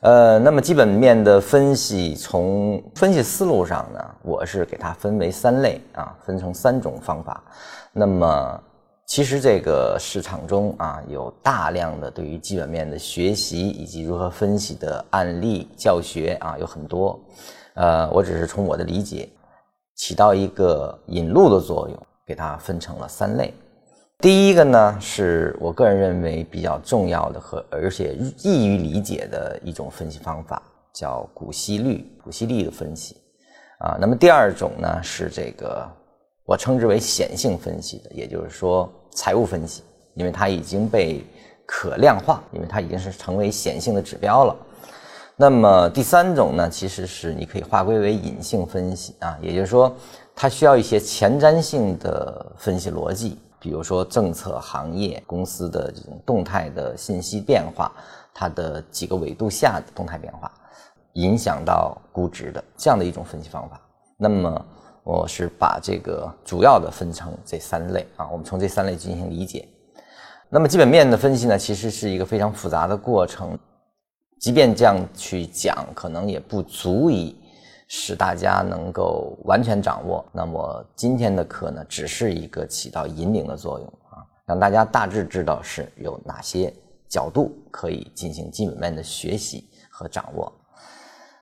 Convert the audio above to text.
呃，那么基本面的分析，从分析思路上呢，我是给它分为三类啊，分成三种方法。那么其实这个市场中啊，有大量的对于基本面的学习以及如何分析的案例教学啊，有很多。呃，我只是从我的理解，起到一个引路的作用，给它分成了三类。第一个呢，是我个人认为比较重要的和而且易于理解的一种分析方法，叫股息率、股息率的分析啊。那么第二种呢，是这个我称之为显性分析的，也就是说财务分析，因为它已经被可量化，因为它已经是成为显性的指标了。那么第三种呢，其实是你可以划归为隐性分析啊，也就是说它需要一些前瞻性的分析逻辑。比如说政策、行业、公司的这种动态的信息变化，它的几个维度下的动态变化，影响到估值的这样的一种分析方法。那么我是把这个主要的分成这三类啊，我们从这三类进行理解。那么基本面的分析呢，其实是一个非常复杂的过程，即便这样去讲，可能也不足以。使大家能够完全掌握。那么今天的课呢，只是一个起到引领的作用啊，让大家大致知道是有哪些角度可以进行基本面的学习和掌握。